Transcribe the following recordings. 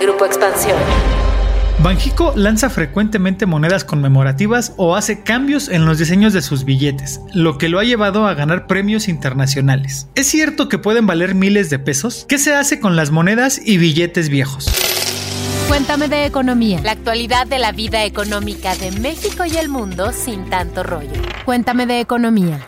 Grupo Expansión. Banjico lanza frecuentemente monedas conmemorativas o hace cambios en los diseños de sus billetes, lo que lo ha llevado a ganar premios internacionales. ¿Es cierto que pueden valer miles de pesos? ¿Qué se hace con las monedas y billetes viejos? Cuéntame de economía. La actualidad de la vida económica de México y el mundo sin tanto rollo. Cuéntame de economía.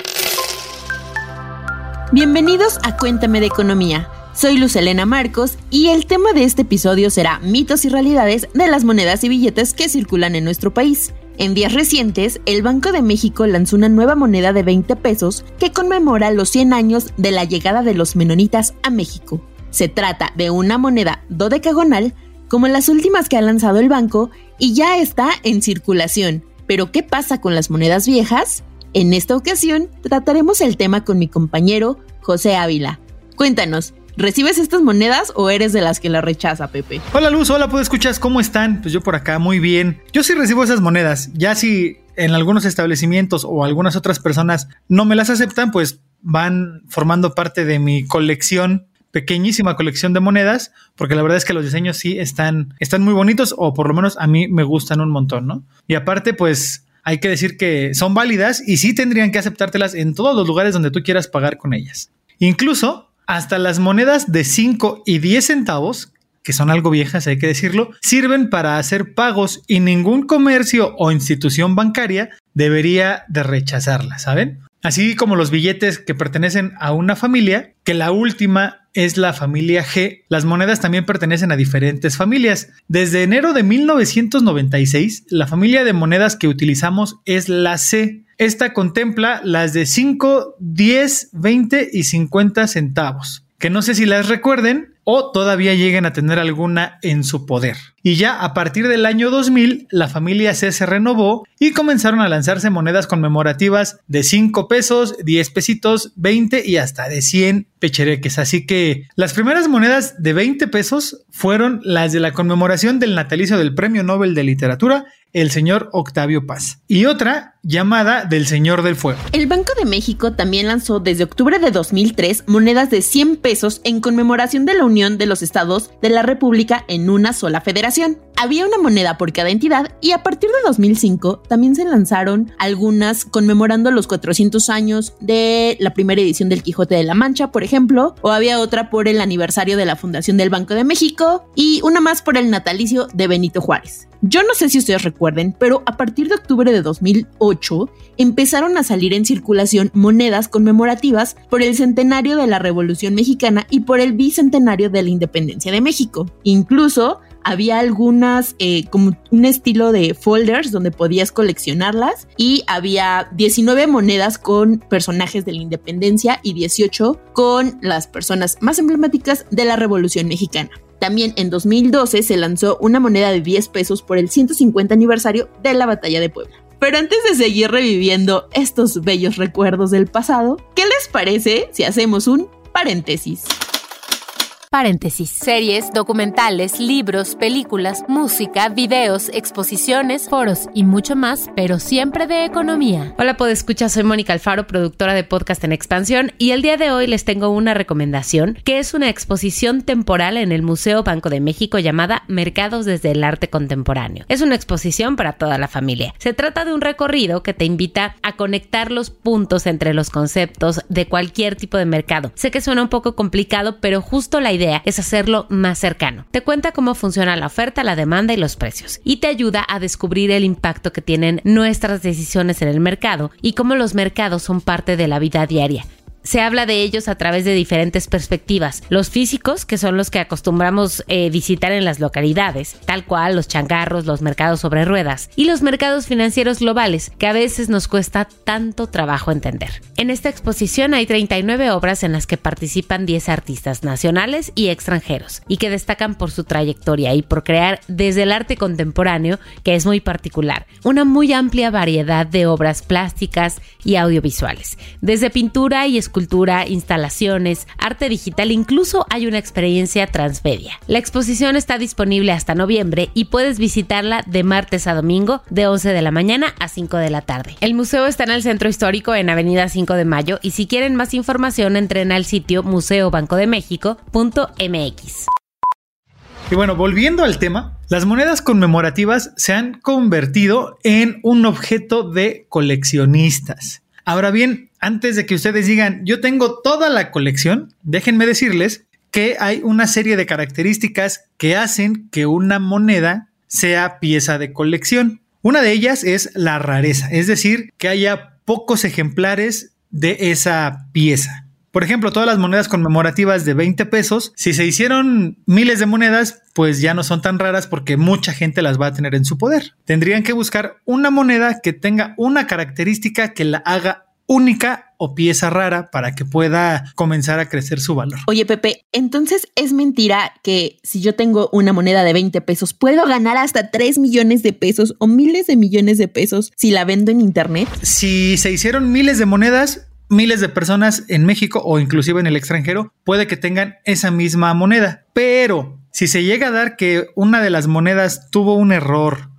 Bienvenidos a Cuéntame de economía. Soy Luz Elena Marcos y el tema de este episodio será mitos y realidades de las monedas y billetes que circulan en nuestro país. En días recientes, el Banco de México lanzó una nueva moneda de 20 pesos que conmemora los 100 años de la llegada de los menonitas a México. Se trata de una moneda dodecagonal como las últimas que ha lanzado el banco y ya está en circulación. Pero ¿qué pasa con las monedas viejas? En esta ocasión trataremos el tema con mi compañero José Ávila. Cuéntanos, ¿Recibes estas monedas o eres de las que las rechaza, Pepe? Hola Luz, hola, ¿puedo escuchar cómo están? Pues yo por acá, muy bien. Yo sí recibo esas monedas. Ya si en algunos establecimientos o algunas otras personas no me las aceptan, pues van formando parte de mi colección pequeñísima colección de monedas, porque la verdad es que los diseños sí están, están muy bonitos, o por lo menos a mí me gustan un montón, ¿no? Y aparte, pues hay que decir que son válidas y sí tendrían que aceptártelas en todos los lugares donde tú quieras pagar con ellas. Incluso hasta las monedas de 5 y 10 centavos, que son algo viejas, hay que decirlo, sirven para hacer pagos y ningún comercio o institución bancaria debería de rechazarlas, ¿saben? Así como los billetes que pertenecen a una familia, que la última es la familia G, las monedas también pertenecen a diferentes familias. Desde enero de 1996, la familia de monedas que utilizamos es la C. Esta contempla las de 5, 10, 20 y 50 centavos, que no sé si las recuerden, o todavía lleguen a tener alguna en su poder. Y ya a partir del año 2000, la familia C se renovó y comenzaron a lanzarse monedas conmemorativas de 5 pesos, 10 pesitos, 20 y hasta de 100 pechereques. Así que las primeras monedas de 20 pesos fueron las de la conmemoración del natalicio del Premio Nobel de Literatura el señor Octavio Paz, y otra llamada del Señor del Fuego. El Banco de México también lanzó desde octubre de 2003 monedas de 100 pesos en conmemoración de la unión de los estados de la República en una sola federación. Había una moneda por cada entidad y a partir de 2005 también se lanzaron algunas conmemorando los 400 años de la primera edición del Quijote de la Mancha, por ejemplo, o había otra por el aniversario de la fundación del Banco de México y una más por el natalicio de Benito Juárez. Yo no sé si ustedes recuerden, pero a partir de octubre de 2008 empezaron a salir en circulación monedas conmemorativas por el centenario de la Revolución Mexicana y por el bicentenario de la Independencia de México. Incluso había algunas eh, como un estilo de folders donde podías coleccionarlas y había 19 monedas con personajes de la independencia y 18 con las personas más emblemáticas de la Revolución Mexicana. También en 2012 se lanzó una moneda de 10 pesos por el 150 aniversario de la Batalla de Puebla. Pero antes de seguir reviviendo estos bellos recuerdos del pasado, ¿qué les parece si hacemos un paréntesis? Paréntesis. Series, documentales, libros, películas, música, videos, exposiciones, foros y mucho más, pero siempre de economía. Hola, escuchar, soy Mónica Alfaro, productora de podcast en expansión, y el día de hoy les tengo una recomendación, que es una exposición temporal en el Museo Banco de México llamada Mercados desde el Arte Contemporáneo. Es una exposición para toda la familia. Se trata de un recorrido que te invita a conectar los puntos entre los conceptos de cualquier tipo de mercado. Sé que suena un poco complicado, pero justo la idea es hacerlo más cercano. Te cuenta cómo funciona la oferta, la demanda y los precios y te ayuda a descubrir el impacto que tienen nuestras decisiones en el mercado y cómo los mercados son parte de la vida diaria se habla de ellos a través de diferentes perspectivas. Los físicos, que son los que acostumbramos eh, visitar en las localidades, tal cual los changarros, los mercados sobre ruedas, y los mercados financieros globales, que a veces nos cuesta tanto trabajo entender. En esta exposición hay 39 obras en las que participan 10 artistas nacionales y extranjeros, y que destacan por su trayectoria y por crear desde el arte contemporáneo, que es muy particular, una muy amplia variedad de obras plásticas y audiovisuales, desde pintura y escultura escultura, instalaciones, arte digital, incluso hay una experiencia transmedia. La exposición está disponible hasta noviembre y puedes visitarla de martes a domingo de 11 de la mañana a 5 de la tarde. El museo está en el centro histórico en Avenida 5 de Mayo y si quieren más información entren al sitio museobancodemexico.mx. Y bueno, volviendo al tema, las monedas conmemorativas se han convertido en un objeto de coleccionistas. Ahora bien, antes de que ustedes digan, yo tengo toda la colección, déjenme decirles que hay una serie de características que hacen que una moneda sea pieza de colección. Una de ellas es la rareza, es decir, que haya pocos ejemplares de esa pieza. Por ejemplo, todas las monedas conmemorativas de 20 pesos, si se hicieron miles de monedas, pues ya no son tan raras porque mucha gente las va a tener en su poder. Tendrían que buscar una moneda que tenga una característica que la haga única o pieza rara para que pueda comenzar a crecer su valor. Oye, Pepe, entonces es mentira que si yo tengo una moneda de 20 pesos, puedo ganar hasta 3 millones de pesos o miles de millones de pesos si la vendo en internet. Si se hicieron miles de monedas, miles de personas en México o inclusive en el extranjero puede que tengan esa misma moneda. Pero si se llega a dar que una de las monedas tuvo un error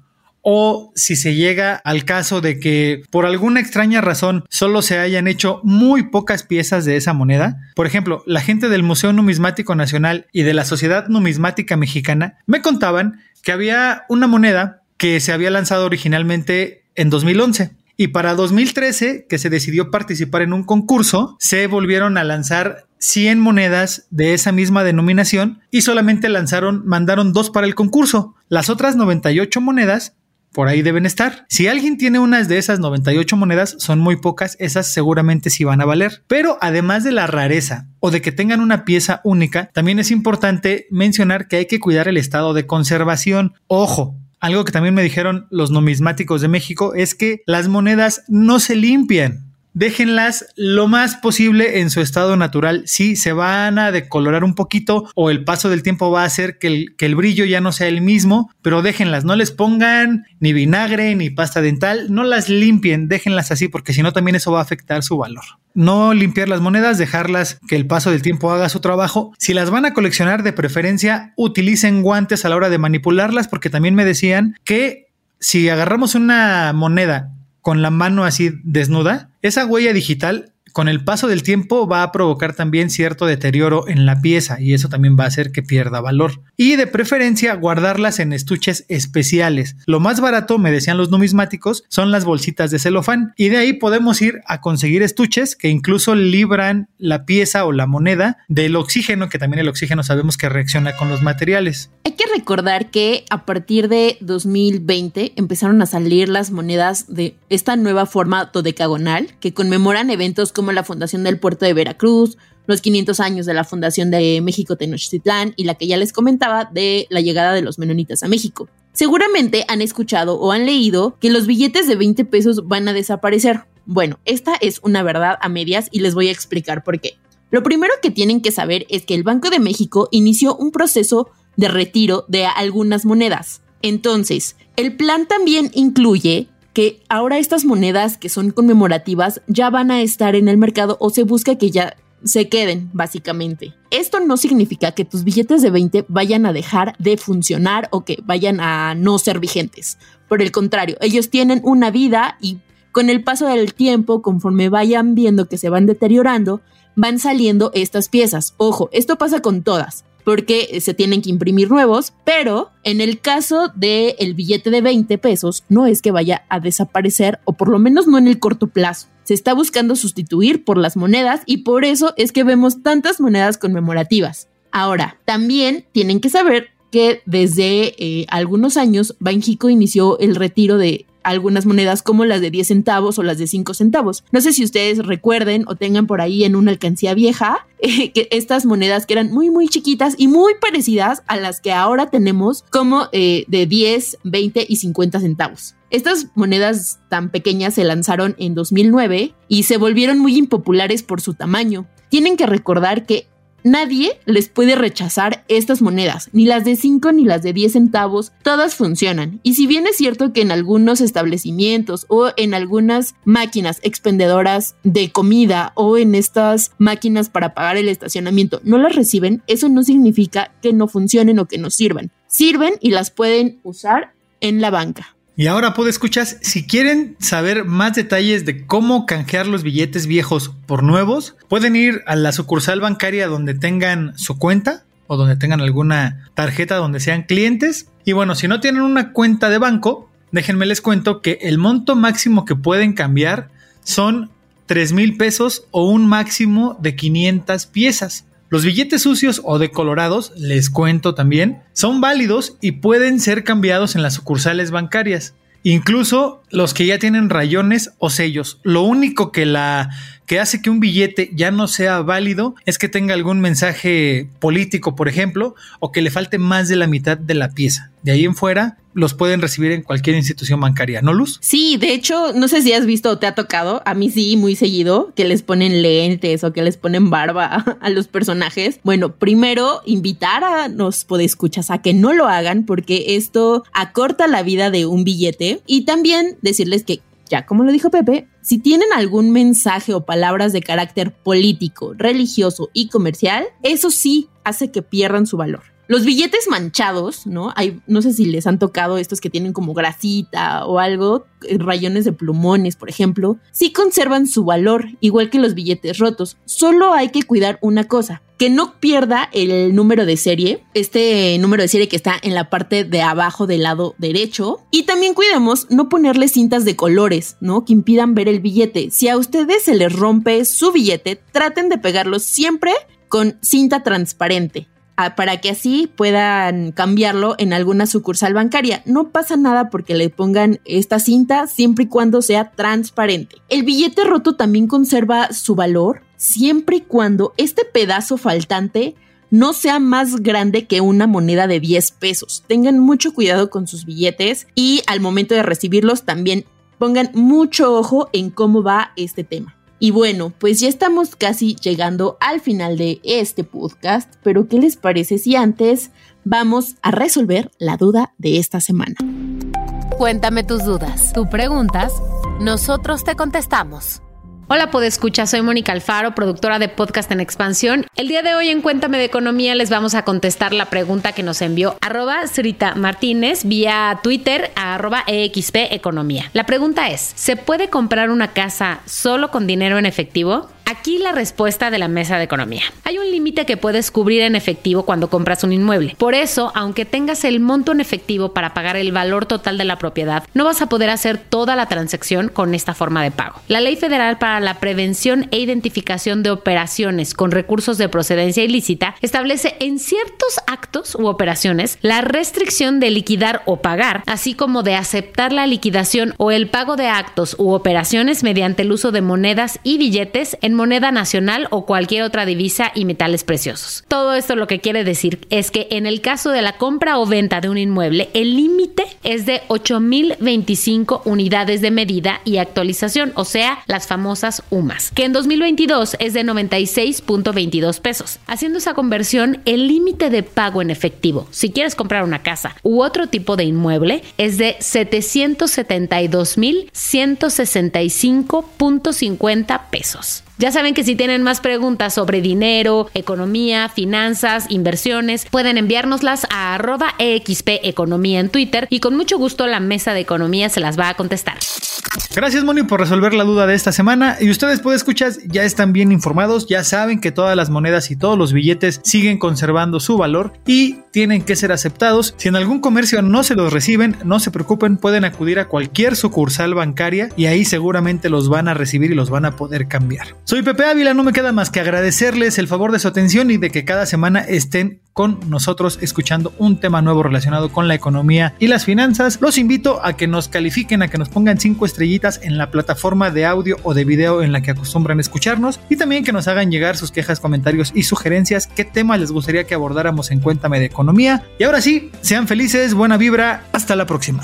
o si se llega al caso de que por alguna extraña razón solo se hayan hecho muy pocas piezas de esa moneda. Por ejemplo, la gente del Museo Numismático Nacional y de la Sociedad Numismática Mexicana me contaban que había una moneda que se había lanzado originalmente en 2011 y para 2013, que se decidió participar en un concurso, se volvieron a lanzar 100 monedas de esa misma denominación y solamente lanzaron, mandaron dos para el concurso. Las otras 98 monedas por ahí deben estar. Si alguien tiene unas de esas 98 monedas, son muy pocas, esas seguramente sí van a valer. Pero además de la rareza o de que tengan una pieza única, también es importante mencionar que hay que cuidar el estado de conservación. Ojo, algo que también me dijeron los numismáticos de México es que las monedas no se limpian déjenlas lo más posible en su estado natural. Si se van a decolorar un poquito o el paso del tiempo va a hacer que el, que el brillo ya no sea el mismo, pero déjenlas, no les pongan ni vinagre ni pasta dental, no las limpien, déjenlas así porque si no también eso va a afectar su valor. No limpiar las monedas, dejarlas que el paso del tiempo haga su trabajo. Si las van a coleccionar de preferencia, utilicen guantes a la hora de manipularlas porque también me decían que si agarramos una moneda con la mano así desnuda, esa huella digital con el paso del tiempo va a provocar también cierto deterioro en la pieza y eso también va a hacer que pierda valor. Y de preferencia guardarlas en estuches especiales. Lo más barato, me decían los numismáticos, son las bolsitas de celofán y de ahí podemos ir a conseguir estuches que incluso libran la pieza o la moneda del oxígeno, que también el oxígeno sabemos que reacciona con los materiales. Hay que recordar que a partir de 2020 empezaron a salir las monedas de esta nueva forma dodecagonal que conmemoran eventos como la fundación del puerto de Veracruz, los 500 años de la fundación de México Tenochtitlán y la que ya les comentaba de la llegada de los menonitas a México. Seguramente han escuchado o han leído que los billetes de 20 pesos van a desaparecer. Bueno, esta es una verdad a medias y les voy a explicar por qué. Lo primero que tienen que saber es que el Banco de México inició un proceso de retiro de algunas monedas. Entonces, el plan también incluye que ahora estas monedas que son conmemorativas ya van a estar en el mercado o se busca que ya se queden, básicamente. Esto no significa que tus billetes de 20 vayan a dejar de funcionar o que vayan a no ser vigentes. Por el contrario, ellos tienen una vida y con el paso del tiempo, conforme vayan viendo que se van deteriorando, van saliendo estas piezas. Ojo, esto pasa con todas porque se tienen que imprimir nuevos, pero en el caso del el billete de 20 pesos no es que vaya a desaparecer o por lo menos no en el corto plazo. Se está buscando sustituir por las monedas y por eso es que vemos tantas monedas conmemorativas. Ahora, también tienen que saber que desde eh, algunos años Banjico inició el retiro de algunas monedas como las de 10 centavos o las de 5 centavos. No sé si ustedes recuerden o tengan por ahí en una alcancía vieja eh, que estas monedas que eran muy muy chiquitas y muy parecidas a las que ahora tenemos como eh, de 10, 20 y 50 centavos. Estas monedas tan pequeñas se lanzaron en 2009 y se volvieron muy impopulares por su tamaño. Tienen que recordar que Nadie les puede rechazar estas monedas, ni las de 5 ni las de 10 centavos, todas funcionan. Y si bien es cierto que en algunos establecimientos o en algunas máquinas expendedoras de comida o en estas máquinas para pagar el estacionamiento no las reciben, eso no significa que no funcionen o que no sirvan. Sirven y las pueden usar en la banca. Y ahora, puedo escuchar, si quieren saber más detalles de cómo canjear los billetes viejos por nuevos, pueden ir a la sucursal bancaria donde tengan su cuenta o donde tengan alguna tarjeta donde sean clientes. Y bueno, si no tienen una cuenta de banco, déjenme les cuento que el monto máximo que pueden cambiar son 3 mil pesos o un máximo de 500 piezas. Los billetes sucios o decolorados, les cuento también, son válidos y pueden ser cambiados en las sucursales bancarias. Incluso los que ya tienen rayones o sellos. Lo único que la que hace que un billete ya no sea válido es que tenga algún mensaje político, por ejemplo, o que le falte más de la mitad de la pieza. De ahí en fuera los pueden recibir en cualquier institución bancaria, ¿no, Luz? Sí, de hecho, no sé si has visto o te ha tocado, a mí sí, muy seguido, que les ponen lentes o que les ponen barba a los personajes. Bueno, primero, invitar a los podescuchas a que no lo hagan porque esto acorta la vida de un billete y también decirles que ya como lo dijo Pepe, si tienen algún mensaje o palabras de carácter político, religioso y comercial, eso sí hace que pierdan su valor. Los billetes manchados, ¿no? Hay, no sé si les han tocado estos que tienen como grasita o algo, eh, rayones de plumones, por ejemplo, sí conservan su valor, igual que los billetes rotos. Solo hay que cuidar una cosa, que no pierda el número de serie, este número de serie que está en la parte de abajo del lado derecho. Y también cuidemos no ponerle cintas de colores, ¿no? Que impidan ver el billete. Si a ustedes se les rompe su billete, traten de pegarlo siempre con cinta transparente para que así puedan cambiarlo en alguna sucursal bancaria. No pasa nada porque le pongan esta cinta siempre y cuando sea transparente. El billete roto también conserva su valor siempre y cuando este pedazo faltante no sea más grande que una moneda de 10 pesos. Tengan mucho cuidado con sus billetes y al momento de recibirlos también pongan mucho ojo en cómo va este tema. Y bueno, pues ya estamos casi llegando al final de este podcast, pero ¿qué les parece si antes vamos a resolver la duda de esta semana? Cuéntame tus dudas. Tú preguntas, nosotros te contestamos. Hola, Podescucha, soy Mónica Alfaro, productora de Podcast en Expansión. El día de hoy en Cuéntame de Economía les vamos a contestar la pregunta que nos envió arroba Srita Martínez vía Twitter a arroba EXP Economía. La pregunta es, ¿se puede comprar una casa solo con dinero en efectivo? Aquí la respuesta de la mesa de economía. Hay un límite que puedes cubrir en efectivo cuando compras un inmueble. Por eso, aunque tengas el monto en efectivo para pagar el valor total de la propiedad, no vas a poder hacer toda la transacción con esta forma de pago. La Ley Federal para la Prevención e Identificación de Operaciones con Recursos de Procedencia Ilícita establece en ciertos actos u operaciones la restricción de liquidar o pagar, así como de aceptar la liquidación o el pago de actos u operaciones mediante el uso de monedas y billetes en moneda nacional o cualquier otra divisa y metales preciosos. Todo esto lo que quiere decir es que en el caso de la compra o venta de un inmueble, el límite es de 8.025 unidades de medida y actualización, o sea, las famosas UMAS, que en 2022 es de 96.22 pesos. Haciendo esa conversión, el límite de pago en efectivo, si quieres comprar una casa u otro tipo de inmueble, es de 772.165.50 pesos. Ya saben que si tienen más preguntas sobre dinero, economía, finanzas, inversiones, pueden enviárnoslas a arroba en Twitter y con mucho gusto la mesa de economía se las va a contestar. Gracias Moni por resolver la duda de esta semana y ustedes pueden escuchar ya están bien informados, ya saben que todas las monedas y todos los billetes siguen conservando su valor y tienen que ser aceptados. Si en algún comercio no se los reciben, no se preocupen, pueden acudir a cualquier sucursal bancaria y ahí seguramente los van a recibir y los van a poder cambiar. Soy Pepe Ávila, no me queda más que agradecerles el favor de su atención y de que cada semana estén con nosotros escuchando un tema nuevo relacionado con la economía y las finanzas. Los invito a que nos califiquen, a que nos pongan cinco estrellitas en la plataforma de audio o de video en la que acostumbran escucharnos y también que nos hagan llegar sus quejas, comentarios y sugerencias, qué tema les gustaría que abordáramos en Cuéntame de Economía. Y ahora sí, sean felices, buena vibra, hasta la próxima.